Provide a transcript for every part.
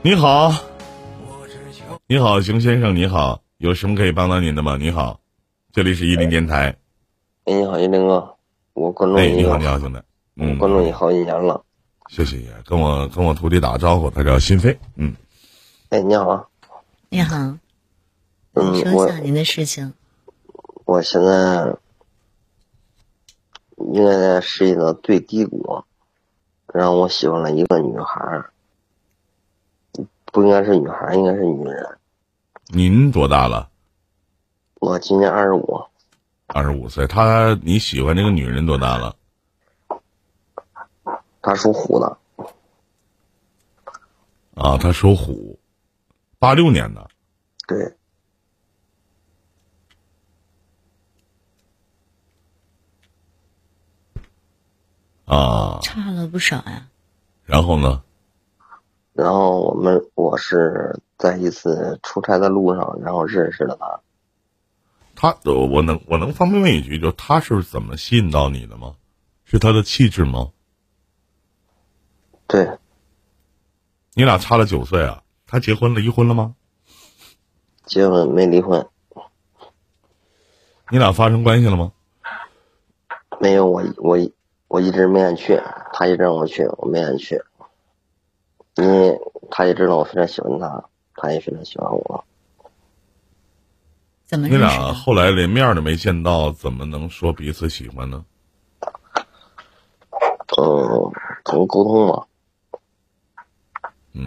你好，你好，熊先生，你好，有什么可以帮到您的吗？你好，这里是伊林电台。哎，你好，伊林哥，我关注你。哎，你好，你好，兄弟。嗯，关注你好几年了。谢谢爷，跟我跟我徒弟打个招呼，他叫心飞。嗯。哎，你好。你好。嗯，说一下您的事情。我现在应该在事业的最低谷，然后我喜欢了一个女孩，不应该是女孩，应该是女人。您多大了？我今年二十五。二十五岁，他你喜欢这个女人多大了？他属虎的。啊，他属虎，八六年的。对。啊，差了不少呀。然后呢？然后我们我是在一次出差的路上，然后认识了他。他，我能我能方便问一句，就他是怎么吸引到你的吗？是他的气质吗？对。你俩差了九岁啊？他结婚了，离婚了吗？结婚没离婚。你俩发生关系了吗？没有，我我。我一直没敢去，他一直让我去，我没敢去，因为他也知道我非常喜欢他，他也非常喜欢我。怎么？你俩后来连面都没见到，怎么能说彼此喜欢呢？嗯，怎么沟通嘛？嗯。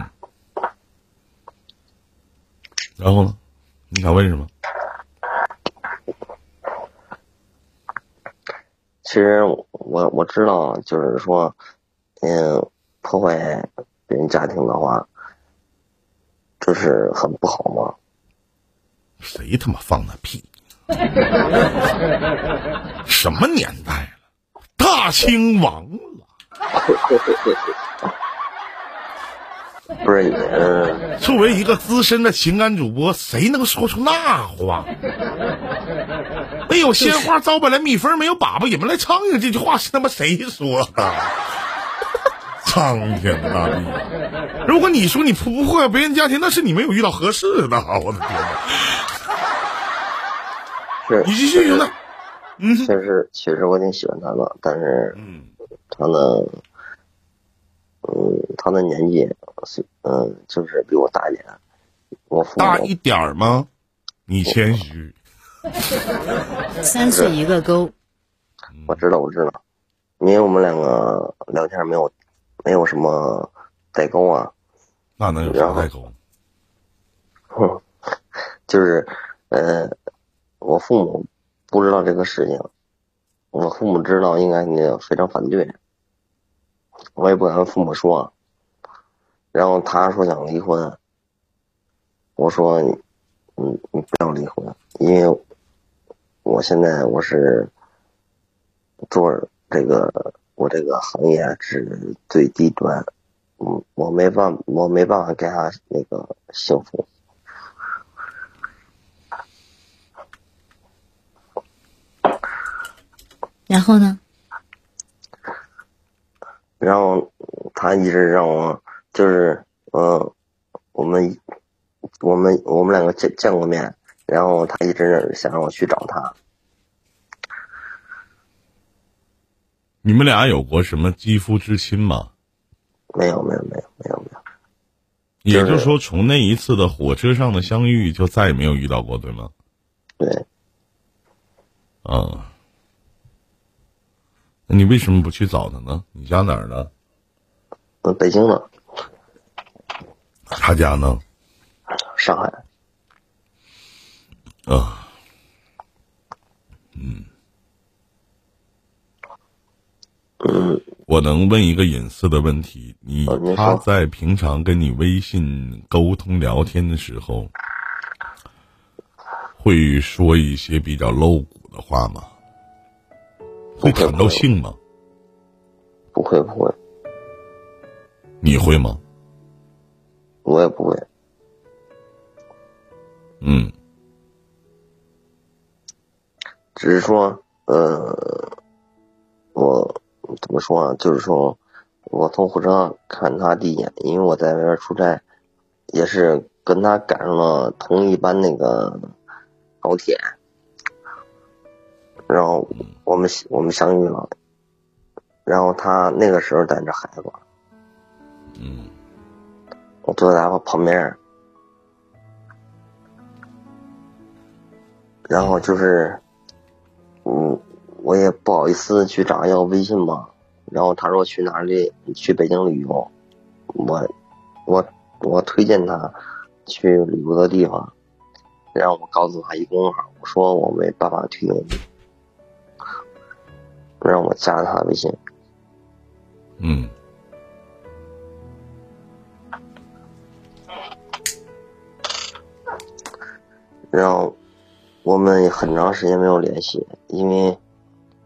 然后呢？你想问什么？其实我我知道，就是说，嗯，破坏别人家庭的话，这是很不好吗？谁他妈放的屁？什么年代了？大清亡了。不是，嗯，作为一个资深的情感主播，谁能说出那话？没有鲜花招不来蜜蜂，没有粑粑引不来苍蝇。这句话是他妈谁说的？苍天大地！如果你说你破不破坏别人家庭，那是你没有遇到合适的。我的天哪！是，你继续兄弟。嗯，确实，确实我挺喜欢他的，但是，嗯，他呢，嗯，他的年纪。嗯，就是比我大一点，我大一点儿吗？你谦虚。三岁一个沟。我知道，我知道，因为我们两个聊天没有，没有什么代沟啊。那能有啥代沟？哼，就是，呃，我父母不知道这个事情，我父母知道应该也非常反对，我也不敢跟父母说。然后他说想离婚，我说你，你你不要离婚，因为我现在我是做这个我这个行业是最低端，嗯，我没办我没办法给他那个幸福。然后呢？然后他一直让我。就是，嗯，我们，我们，我们两个见见过面，然后他一直想让我去找他。你们俩有过什么肌肤之亲吗？没有，没有，没有，没有，没有。也就是说，从那一次的火车上的相遇，就再也没有遇到过，对吗？对。啊，那你为什么不去找他呢？你家哪儿的？呃，北京的。他家呢？上海。啊，嗯，我能问一个隐私的问题？你他在平常跟你微信沟通聊天的时候，会说一些比较露骨的话吗？会谈到性吗？不会，不会。你会吗？我也不会，嗯，只是说，呃，怎么说啊？就是说，我从火车上看他第一眼，因为我在外边出差，也是跟他赶上了同一班那个高铁，然后我们我们相遇了，然后他那个时候带着孩子，嗯我坐在他旁边，然后就是，嗯，我也不好意思去找他要微信嘛，然后他说去哪里去北京旅游，我我我推荐他去旅游的地方，然后我告诉他一公众号，我说我没办法推荐你，让我加他微信，嗯。然后我们很长时间没有联系，因为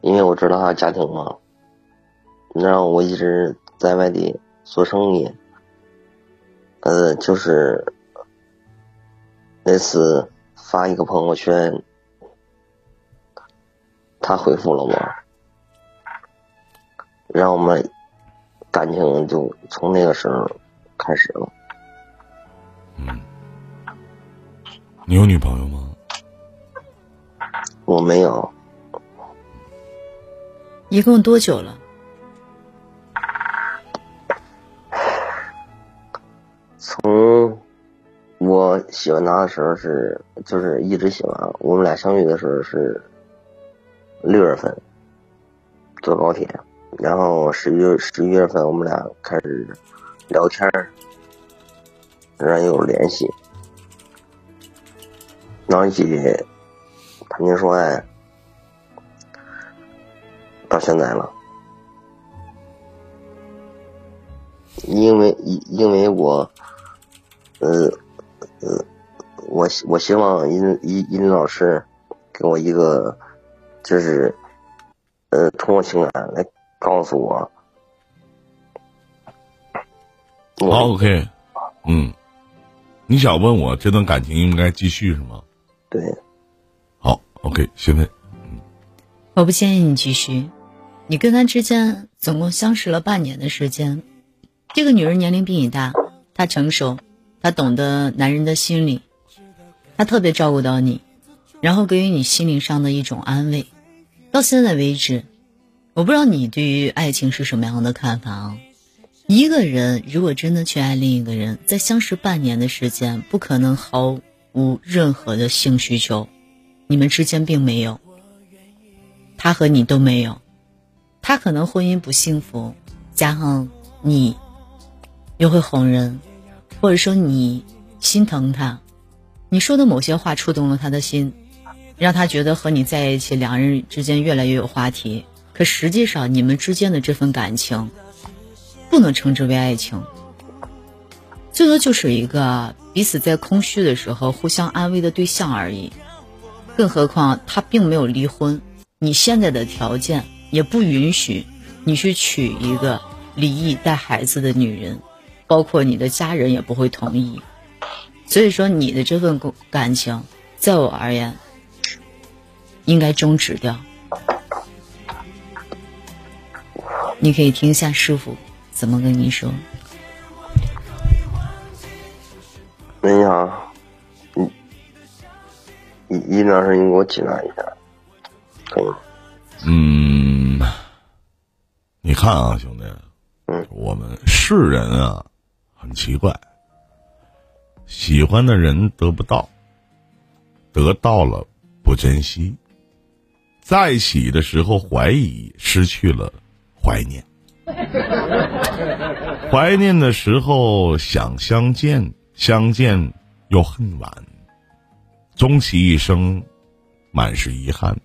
因为我知道他家庭嘛，然后我一直在外地做生意，呃，就是那次发一个朋友圈，他回复了我，让我们感情就从那个时候开始了。嗯，你有女朋友吗？我没有，一共多久了？从我喜欢他的时候是，就是一直喜欢。我们俩相遇的时候是六月份，坐高铁，然后十一月十一月份我们俩开始聊天，然后有联系，然后一起谈情说爱，到现在了。因为因为我，呃呃，我我希望殷殷殷老师给我一个，就是，呃，通过情感来告诉我，我好，OK，嗯，你想问我这段感情应该继续是吗？对，好，OK，现在我不建议你继续。你跟他之间总共相识了半年的时间，这个女人年龄比你大，她成熟，他懂得男人的心理，他特别照顾到你，然后给予你心灵上的一种安慰。到现在为止，我不知道你对于爱情是什么样的看法啊？一个人如果真的去爱另一个人，在相识半年的时间，不可能毫无任何的性需求，你们之间并没有。他和你都没有，他可能婚姻不幸福，加上你又会哄人，或者说你心疼他，你说的某些话触动了他的心，让他觉得和你在一起，两人之间越来越有话题。可实际上，你们之间的这份感情不能称之为爱情，最多就是一个彼此在空虚的时候互相安慰的对象而已。更何况他并没有离婚。你现在的条件也不允许你去娶一个离异带孩子的女人，包括你的家人也不会同意。所以说，你的这份感情，在我而言，应该终止掉。你可以听一下师傅怎么跟你说。那样，你，一一老师，你给我解答一下，可以吗？嗯，你看啊，兄弟，嗯，我们是人啊，很奇怪，喜欢的人得不到，得到了不珍惜，在一起的时候怀疑，失去了怀念，怀念的时候想相见，相见又恨晚，终其一生满是遗憾。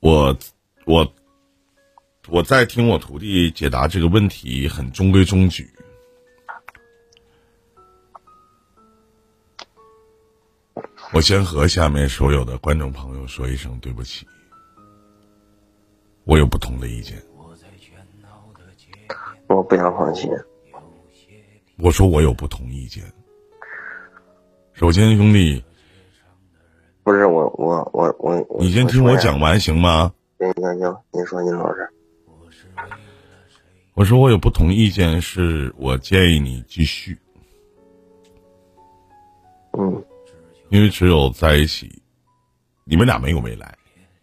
我我我在听我徒弟解答这个问题，很中规中矩。我先和下面所有的观众朋友说一声对不起，我有不同的意见。我不想放弃。我说我有不同意见。首先，兄弟，不是我我我我，你先听我讲完行吗？行行行，您说，你老师。我说我有不同意见，是我建议你继续，嗯因为只有在一起，你们俩没有未来。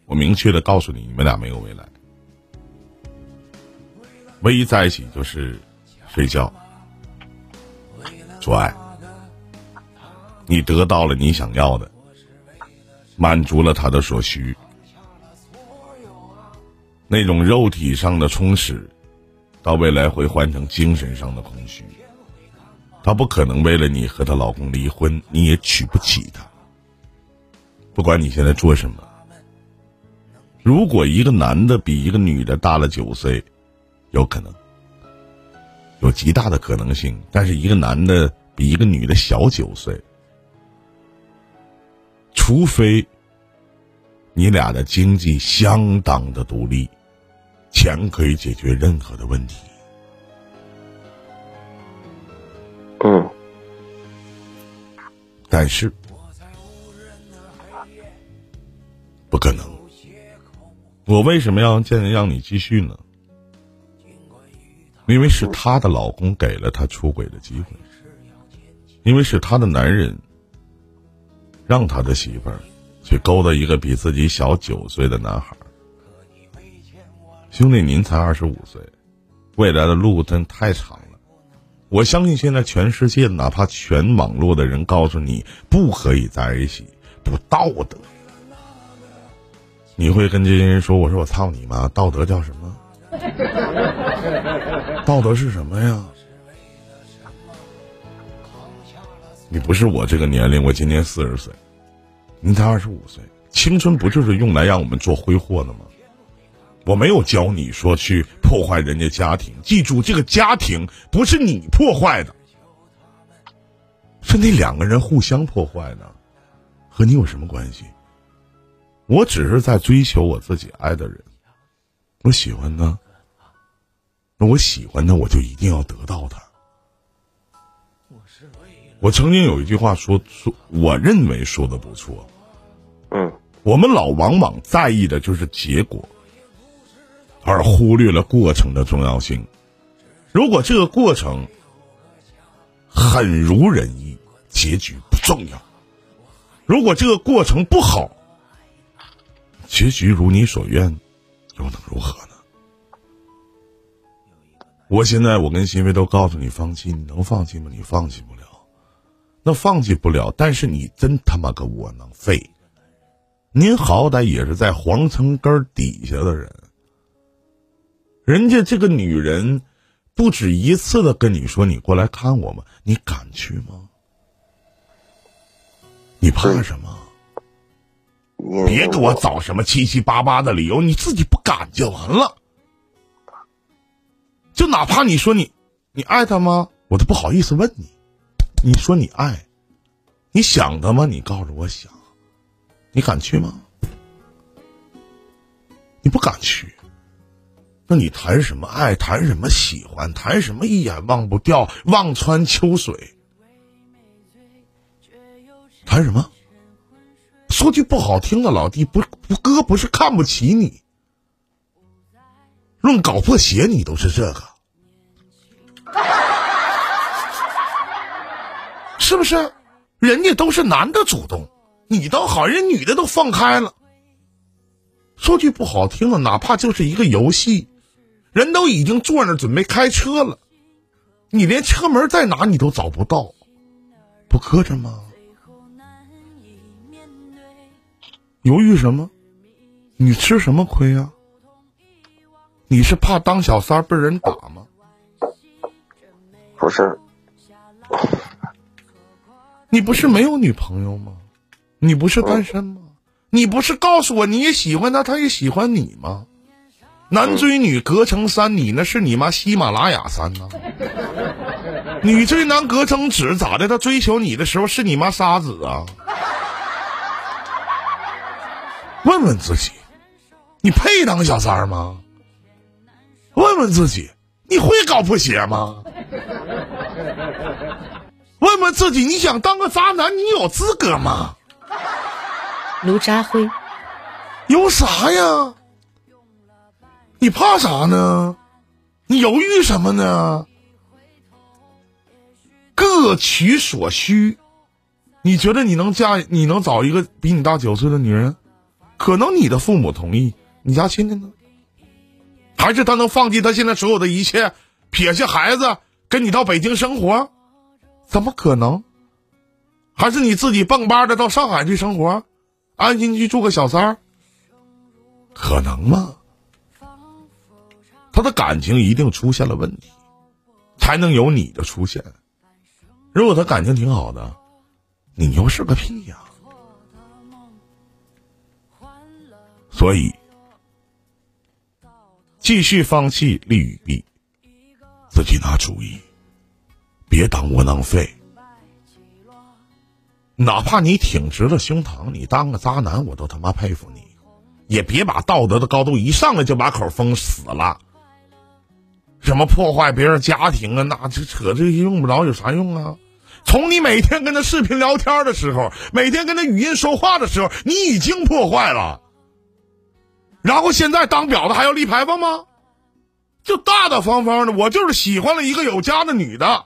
我明确的告诉你，你们俩没有未来。唯一在一起就是睡觉、做爱，你得到了你想要的，满足了他的所需，那种肉体上的充实，到未来会换成精神上的空虚。她不可能为了你和她老公离婚，你也娶不起她。不管你现在做什么，如果一个男的比一个女的大了九岁，有可能，有极大的可能性。但是一个男的比一个女的小九岁，除非你俩的经济相当的独立，钱可以解决任何的问题。嗯但是不可能。我为什么要建议让你继续呢？因为是她的老公给了她出轨的机会，因为是她的男人让她的媳妇儿去勾搭一个比自己小九岁的男孩儿。兄弟，您才二十五岁，未来的路真太长了。我相信现在全世界，哪怕全网络的人告诉你不可以在一起，不道德，你会跟这些人说：“我说我操你妈，道德叫什么？道德是什么呀？你不是我这个年龄，我今年四十岁，您才二十五岁，青春不就是用来让我们做挥霍的吗？我没有教你说去破坏人家家庭，记住，这个家庭不是你破坏的，是那两个人互相破坏的，和你有什么关系？我只是在追求我自己爱的人，我喜欢他，那我喜欢他，我就一定要得到他。我曾经有一句话说说，我认为说的不错，嗯。我们老往往在意的就是结果，而忽略了过程的重要性。如果这个过程很如人意，结局不重要；如果这个过程不好，结局如你所愿，又能如何呢？我现在我跟新飞都告诉你放弃，你能放弃吗？你放弃不了，那放弃不了，但是你真他妈个窝囊废！您好歹也是在皇城根儿底下的人，人家这个女人不止一次的跟你说：“你过来看我吗？”你敢去吗？你怕什么？别给我找什么七七八八的理由，你自己不敢就完了。就哪怕你说你你爱他吗？我都不好意思问你。你说你爱，你想他吗？你告诉我想。你敢去吗？你不敢去，那你谈什么爱？谈什么喜欢？谈什么一眼忘不掉、望穿秋水？谈什么？说句不好听的，老弟，不不，哥不是看不起你，论搞破鞋你都是这个，是不是？人家都是男的主动。你倒好，人女的都放开了。说句不好听的，哪怕就是一个游戏，人都已经坐那准备开车了，你连车门在哪你都找不到，不磕碜吗？犹豫什么？你吃什么亏啊？你是怕当小三被人打吗？不是，你不是没有女朋友吗？你不是单身吗？你不是告诉我你也喜欢他，他也喜欢你吗？男追女隔层山，你那是你妈喜马拉雅山呐、女追男隔层纸，咋的？他追求你的时候是你妈沙子啊？问问自己，你配当小三儿吗？问问自己，你会搞破鞋吗？问问自己，你想当个渣男，你有资格吗？卢渣辉，有啥呀？你怕啥呢？你犹豫什么呢？各取所需。你觉得你能嫁？你能找一个比你大九岁的女人？可能你的父母同意，你家亲戚呢？还是他能放弃他现在所有的一切，撇下孩子跟你到北京生活？怎么可能？还是你自己蹦吧的到上海去生活，安心去做个小三儿？可能吗？他的感情一定出现了问题，才能有你的出现。如果他感情挺好的，你又是个屁呀！所以，继续放弃利与弊，自己拿主意，别当窝囊废。哪怕你挺直了胸膛，你当个渣男，我都他妈佩服你。也别把道德的高度一上来就把口封死了。什么破坏别人家庭啊，那这扯这些用不着，有啥用啊？从你每天跟他视频聊天的时候，每天跟他语音说话的时候，你已经破坏了。然后现在当婊子还要立牌坊吗？就大大方方的，我就是喜欢了一个有家的女的，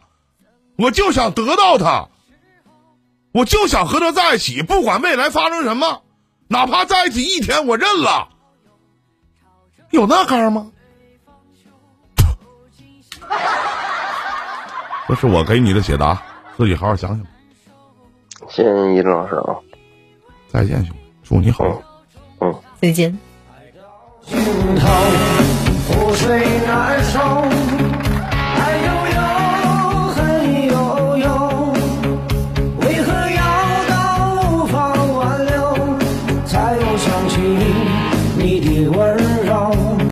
我就想得到她，我就想和她在一起，不管未来发生什么。哪怕在一起一天，我认了。有那干吗？这是我给你的解答，自己好好想想。谢谢一正老师啊！再见，兄弟，祝你好。嗯，再见。心头覆水难收。